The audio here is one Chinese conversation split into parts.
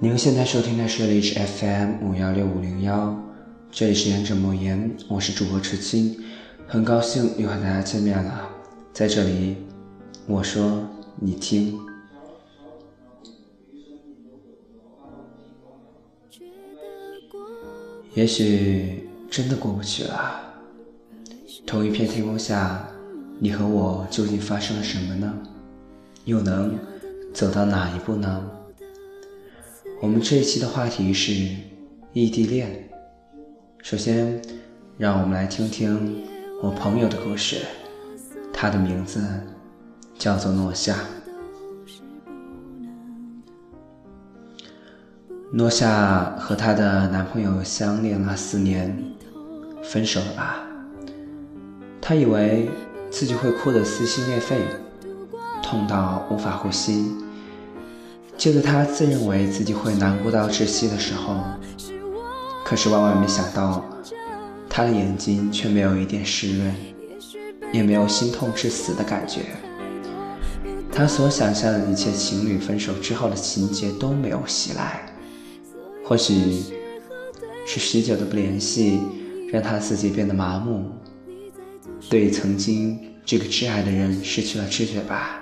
您现在收听的是荔枝 FM 五幺六五零幺，这里是言者莫言，我是主播迟清，很高兴又和大家见面了。在这里，我说你听。也许真的过不去了。同一片天空下，你和我究竟发生了什么呢？又能走到哪一步呢？我们这一期的话题是异地恋。首先，让我们来听听我朋友的故事。他的名字叫做诺夏。诺夏和她的男朋友相恋了四年，分手了吧？她以为自己会哭得撕心裂肺，痛到无法呼吸。就在他自认为自己会难过到窒息的时候，可是万万没想到，他的眼睛却没有一点湿润，也没有心痛致死的感觉。他所想象的一切情侣分手之后的情节都没有袭来。或许是许久的不联系，让他自己变得麻木，对曾经这个挚爱的人失去了知觉吧。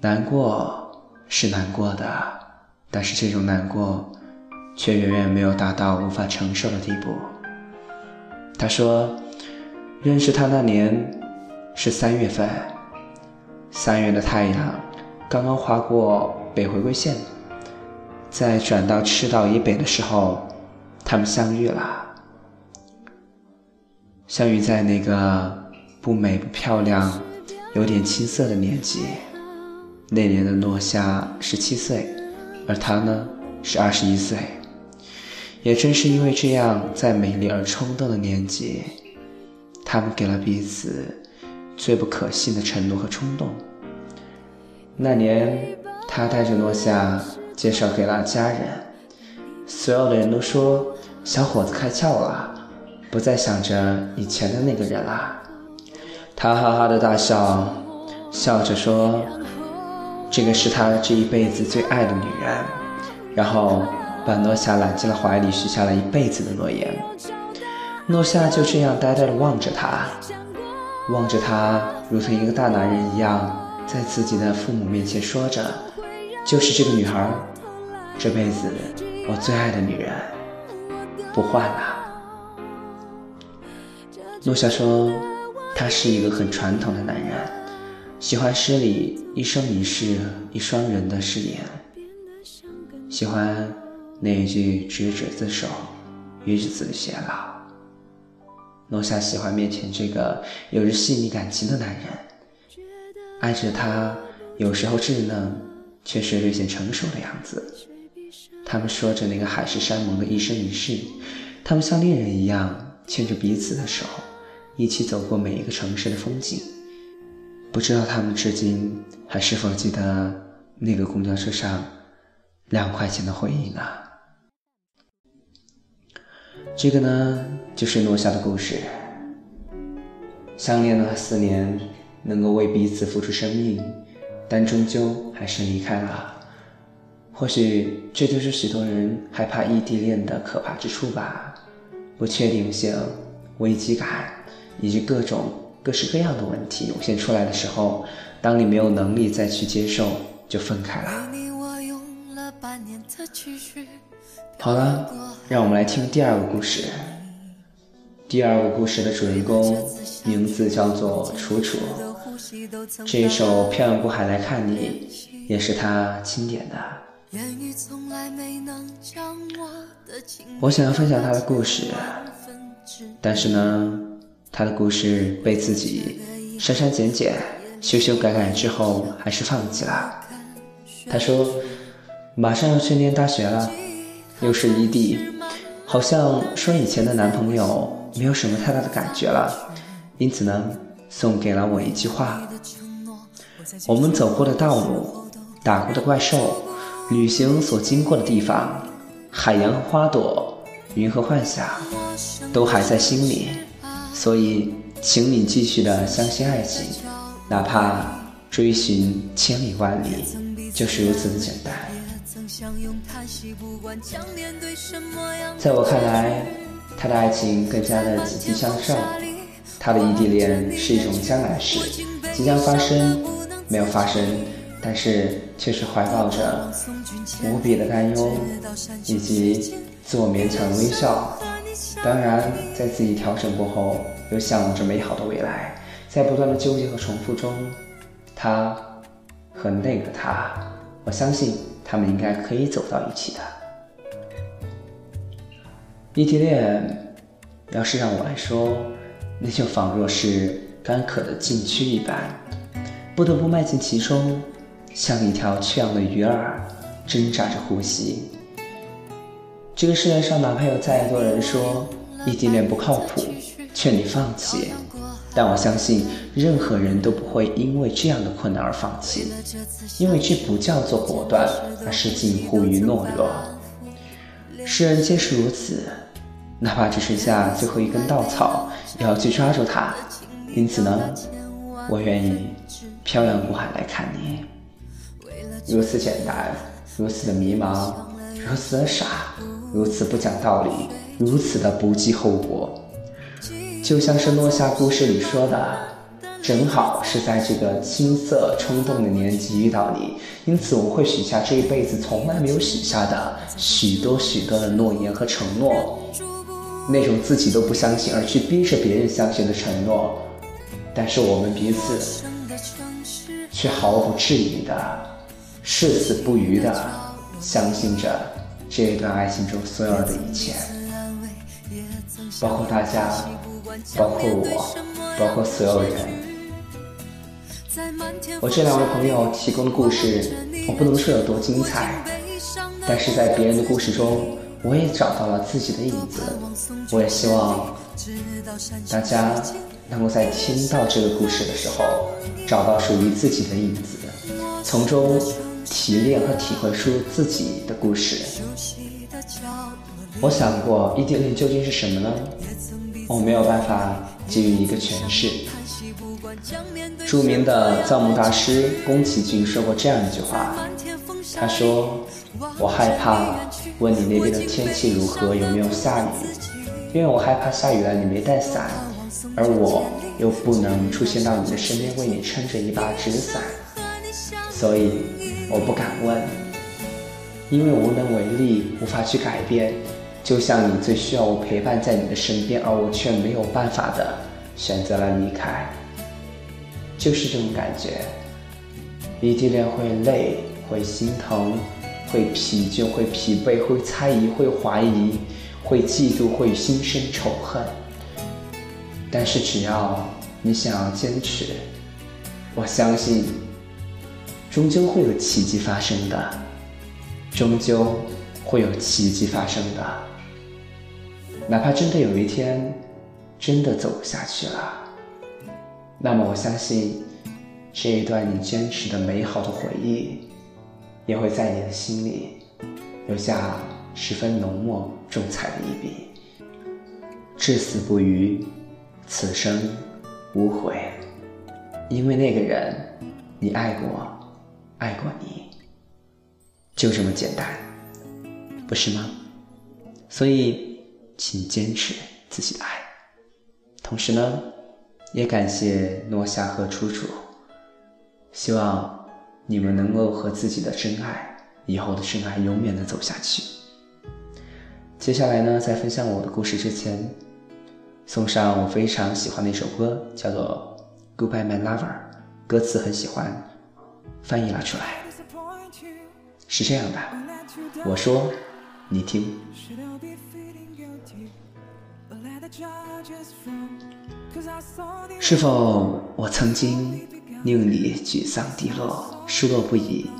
难过是难过的，但是这种难过却远远没有达到无法承受的地步。他说，认识他那年是三月份，三月的太阳刚刚划过北回归线，在转到赤道以北的时候，他们相遇了，相遇在那个不美不漂亮、有点青涩的年纪。那年的诺夏十七岁，而他呢是二十一岁。也正是因为这样，在美丽而冲动的年纪，他们给了彼此最不可信的承诺和冲动。那年，他带着诺夏介绍给了家人，所有的人都说小伙子开窍了，不再想着以前的那个人了。他哈哈的大笑，笑着说。这个是他这一辈子最爱的女人，然后把诺夏揽进了怀里，许下了一辈子的诺言。诺夏就这样呆呆地望着他，望着他，如同一个大男人一样，在自己的父母面前说着：“就是这个女孩，这辈子我最爱的女人，不换了。”诺夏说：“他是一个很传统的男人。”喜欢诗里一生一世一双人的誓言，喜欢那一句执子之手，与子偕老。诺夏喜欢面前这个有着细腻感情的男人，爱着他，有时候稚嫩，却是略显成熟的样子。他们说着那个海誓山盟的一生一世，他们像恋人一样牵着彼此的手，一起走过每一个城市的风景。不知道他们至今还是否记得那个公交车上两块钱的回忆呢？这个呢，就是诺夏的故事。相恋了四年，能够为彼此付出生命，但终究还是离开了。或许这就是许多人害怕异地恋的可怕之处吧。不确定性、危机感，以及各种。各式各样的问题涌现出来的时候，当你没有能力再去接受，就分开了。好了，让我们来听第二个故事。第二个故事的主人公名字叫做楚楚。这一首《漂洋过海来看你》也是他钦点的。我想要分享他的故事，但是呢。他的故事被自己删删减减、修修改改之后，还是放弃了。他说：“马上要去念大学了，又是异地，好像说以前的男朋友没有什么太大的感觉了。因此呢，送给了我一句话：我们走过的道路、打过的怪兽、旅行所经过的地方、海洋和花朵、云和幻想，都还在心里。”所以，请你继续的相信爱情，哪怕追寻千里万里，就是如此的简单。在我看来，他的爱情更加的积极向上，他的异地恋是一种将来时，即将发生，没有发生，但是却是怀抱着无比的担忧，以及自我勉强的微笑。当然，在自己调整过后，又向往着美好的未来，在不断的纠结和重复中，他和那个他，我相信他们应该可以走到一起的。异地恋，要是让我来说，那就仿若是干渴的禁区一般，不得不迈进其中，像一条缺氧的鱼儿，挣扎着呼吸。这个世界上，哪怕有再多人说异地恋不靠谱，劝你放弃，但我相信任何人都不会因为这样的困难而放弃，因为这不叫做果断，而是近乎于懦弱。世人皆是如此，哪怕只剩下最后一根稻草，也要去抓住它。因此呢，我愿意漂洋过海来看你，如此简单，如此的迷茫，如此的傻。如此不讲道理，如此的不计后果，就像是诺夏故事里说的，正好是在这个青涩冲动的年纪遇到你，因此我会许下这一辈子从来没有许下的许多许多的诺言和承诺，那种自己都不相信而去逼着别人相信的承诺，但是我们彼此却毫不质疑的誓死不渝的相信着。这一段爱情中所有的一切，包括大家，包括我，包括所有人。我这两位朋友提供的故事，我不能说有多精彩，但是在别人的故事中，我也找到了自己的影子。我也希望大家能够在听到这个故事的时候，找到属于自己的影子，从中。提炼和体会出自己的故事。我想过异地恋究竟是什么呢？我没有办法给予一个诠释。著名的造梦大师宫崎骏说过这样一句话，他说：“我害怕问你那边的天气如何，有没有下雨，因为我害怕下雨了你没带伞，而我又不能出现到你的身边为你撑着一把纸伞，所以。”我不敢问，因为无能为力，无法去改变。就像你最需要我陪伴在你的身边，而我却没有办法的选择了离开，就是这种感觉。异地恋会累，会心疼，会疲倦，会疲惫，会猜疑，会怀疑，会嫉妒，会心生仇恨。但是只要你想要坚持，我相信。终究会有奇迹发生的，终究会有奇迹发生的。哪怕真的有一天，真的走不下去了，那么我相信，这一段你坚持的美好的回忆，也会在你的心里留下十分浓墨重彩的一笔。至死不渝，此生无悔，因为那个人，你爱过。爱过你，就这么简单，不是吗？所以，请坚持自己的爱。同时呢，也感谢诺夏和楚楚，希望你们能够和自己的真爱，以后的真爱永远的走下去。接下来呢，在分享我的故事之前，送上我非常喜欢的一首歌，叫做《Goodbye My Lover》，歌词很喜欢。翻译了出来，是这样的。我说，你听。是否我曾经令你沮丧低落、失落不已？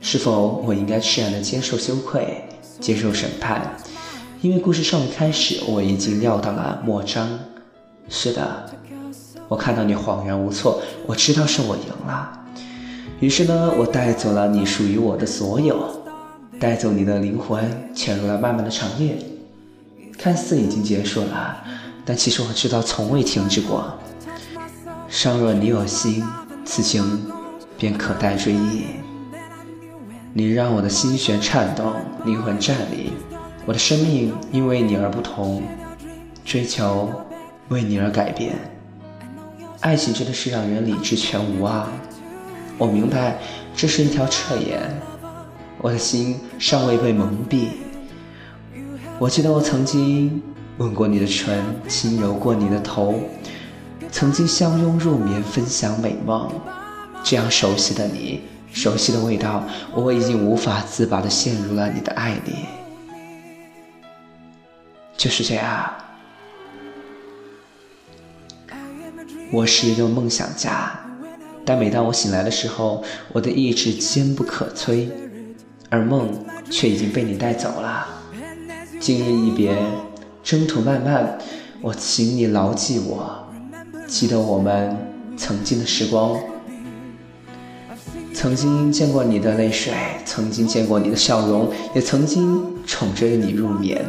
是否我应该释然的接受羞愧、接受审判？因为故事尚未开始，我已经料到了末章。是的，我看到你恍然无措，我知道是我赢了。于是呢，我带走了你属于我的所有，带走你的灵魂，潜入了漫漫的长夜。看似已经结束了，但其实我知道从未停止过。尚若你有心，此情便可待追忆。你让我的心弦颤动，灵魂颤栗。我的生命因为你而不同，追求为你而改变。爱情真的是让人理智全无啊！我明白这是一条彻眼，我的心尚未被蒙蔽。我记得我曾经吻过你的唇，轻柔过你的头，曾经相拥入眠，分享美梦。这样熟悉的你，熟悉的味道，我已经无法自拔地陷入了你的爱里。就是这样，我是一个梦想家，但每当我醒来的时候，我的意志坚不可摧，而梦却已经被你带走了。今日一别，征途漫漫，我请你牢记我，记得我们曾经的时光。曾经见过你的泪水，曾经见过你的笑容，也曾经宠着你入眠。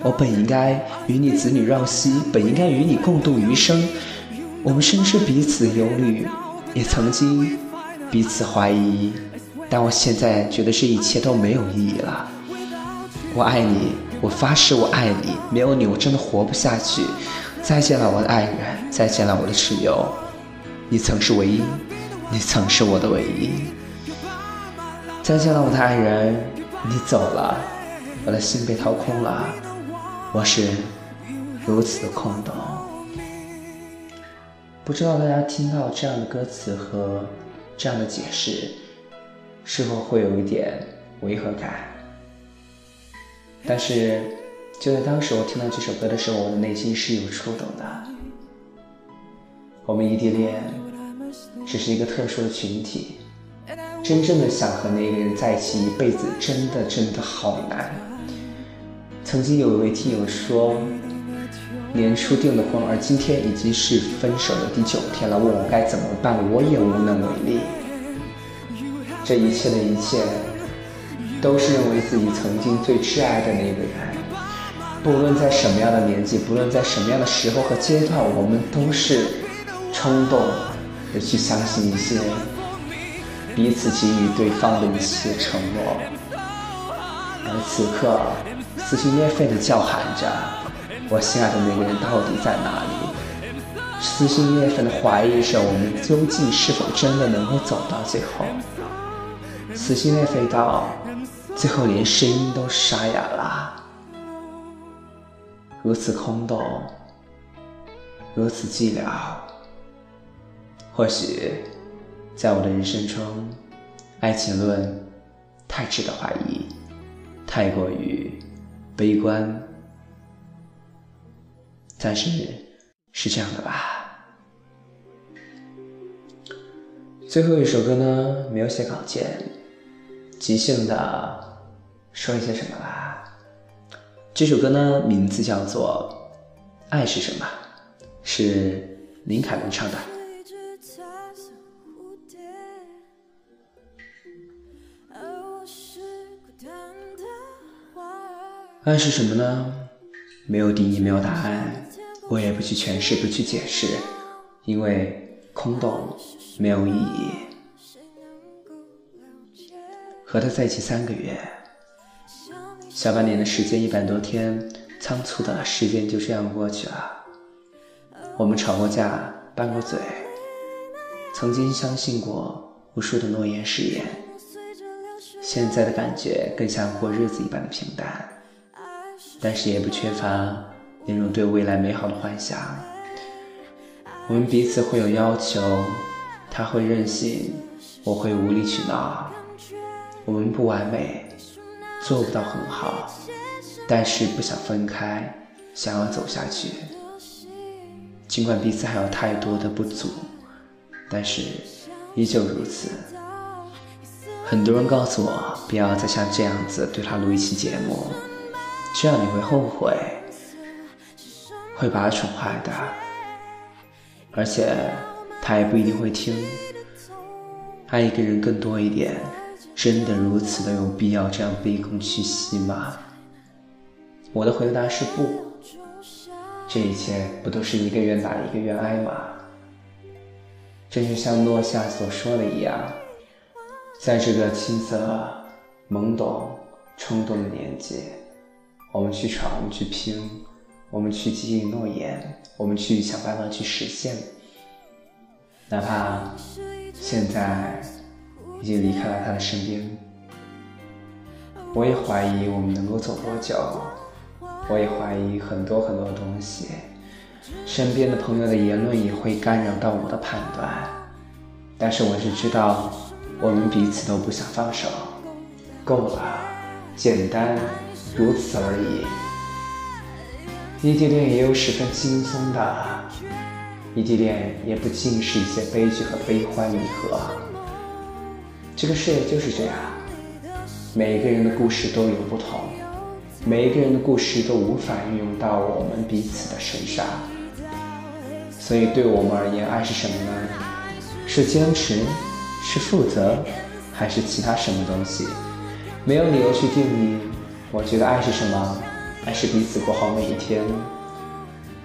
我本应该与你子女绕膝，本应该与你共度余生。我们深知彼此忧虑，也曾经彼此怀疑，但我现在觉得这一切都没有意义了。我爱你，我发誓我爱你，没有你我真的活不下去。再见了，我的爱人，再见了，我的挚友，你曾是唯一。你曾是我的唯一，再见了我的爱人，你走了，我的心被掏空了，我是如此的空洞。不知道大家听到这样的歌词和这样的解释，是否会有一点违和感？但是就在当时我听到这首歌的时候，我的内心是有触动的。我们异地恋。只是一个特殊的群体，真正的想和那个人在一起一辈子，真的真的好难。曾经有一位听友说，年初订的婚，而今天已经是分手的第九天了，问我该怎么办，我也无能为力。这一切的一切，都是认为自己曾经最挚爱的那个人，不论在什么样的年纪，不论在什么样的时候和阶段，我们都是冲动的。去相信一些彼此给予对方的一些承诺，而此刻撕心裂肺的叫喊着：“我心爱的那个人到底在哪里？”撕心裂肺的怀疑着我们究竟是否真的能够走到最后？撕心裂肺到最后连声音都沙哑了，如此空洞，如此寂寥。或许，在我的人生中，爱情论太值得怀疑，太过于悲观。但是，是这样的吧？最后一首歌呢，没有写稿件，即兴的说一些什么吧。这首歌呢，名字叫做《爱是什么》，是林凯文唱的。爱是什么呢？没有定义，没有答案，我也不去诠释，不去解释，因为空洞，没有意义。和他在一起三个月，小半年的时间，一百多天，仓促的时间就这样过去了。我们吵过架，拌过嘴，曾经相信过无数的诺言誓言，现在的感觉更像过日子一般的平淡。但是也不缺乏那种对未来美好的幻想。我们彼此会有要求，他会任性，我会无理取闹。我们不完美，做不到很好，但是不想分开，想要走下去。尽管彼此还有太多的不足，但是依旧如此。很多人告诉我，不要再像这样子对他录一期节目。这样你会后悔，会把他宠坏的，而且他也不一定会听。爱一个人更多一点，真的如此的有必要这样卑躬屈膝吗？我的回答是不。这一切不都是一个愿打一个愿挨吗？这就像诺夏所说的一样，在这个青涩、懵懂、冲动的年纪，我们去闯，去拼，我们去记忆诺言，我们去想办法去实现。哪怕现在已经离开了他的身边，我也怀疑我们能够走多久，我也怀疑很多很多的东西，身边的朋友的言论也会干扰到我的判断。但是我只知道，我们彼此都不想放手，够了，简单，如此而已。异地恋也有十分轻松的。异地恋也不尽是一些悲剧和悲欢离合，这个世界就是这样，每一个人的故事都有不同，每一个人的故事都无法运用到我们彼此的身上，所以对我们而言，爱是什么呢？是坚持，是负责，还是其他什么东西？没有理由去定义。我觉得爱是什么？爱是彼此过好每一天，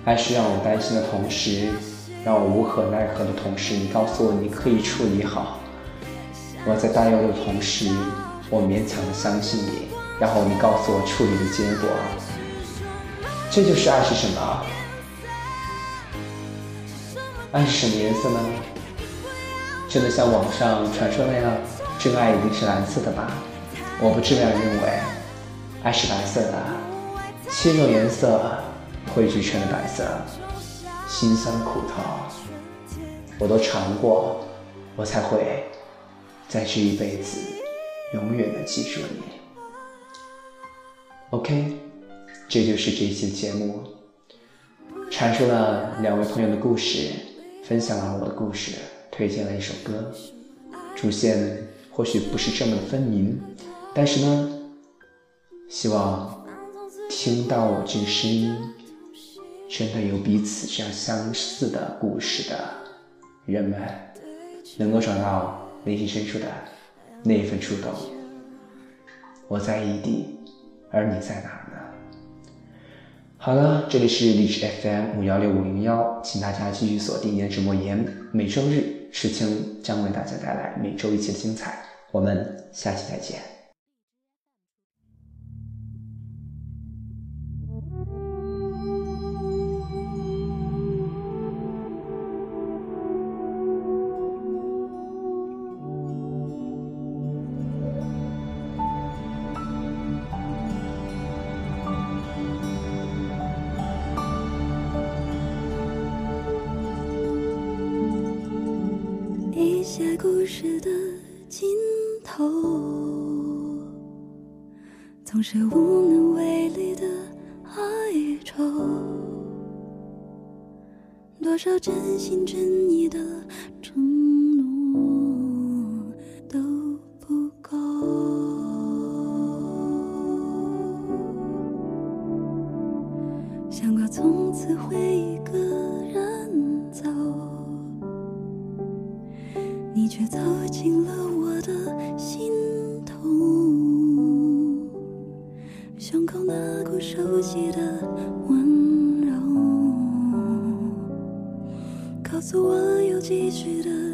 爱是让我担心的同时。让我无可奈何的同时，你告诉我你可以处理好。我在担忧的同时，我勉强的相信你，然后你告诉我处理的结果。这就是爱是什么？爱是什么颜色呢？真的像网上传说那样，真爱一定是蓝色的吗？我不这样认为，爱是白色的，七种颜色汇聚成了白色。辛酸苦痛，我都尝过，我才会在这一辈子永远的记住你。OK，这就是这一期的节目，阐述了两位朋友的故事，分享了我的故事，推荐了一首歌，主线或许不是这么的分明，但是呢，希望听到我这声音。真的有彼此这样相似的故事的人们，能够找到内心深处的那一份触动。我在异地，而你在哪呢？好了，这里是荔枝 FM 五幺六五零幺，请大家继续锁定颜值莫言，每周日赤青将为大家带来每周一期的精彩。我们下期再见。故事的尽头，总是无能为力的哀愁。多少真心真意的胸口那股熟悉的温柔，告诉我有继续的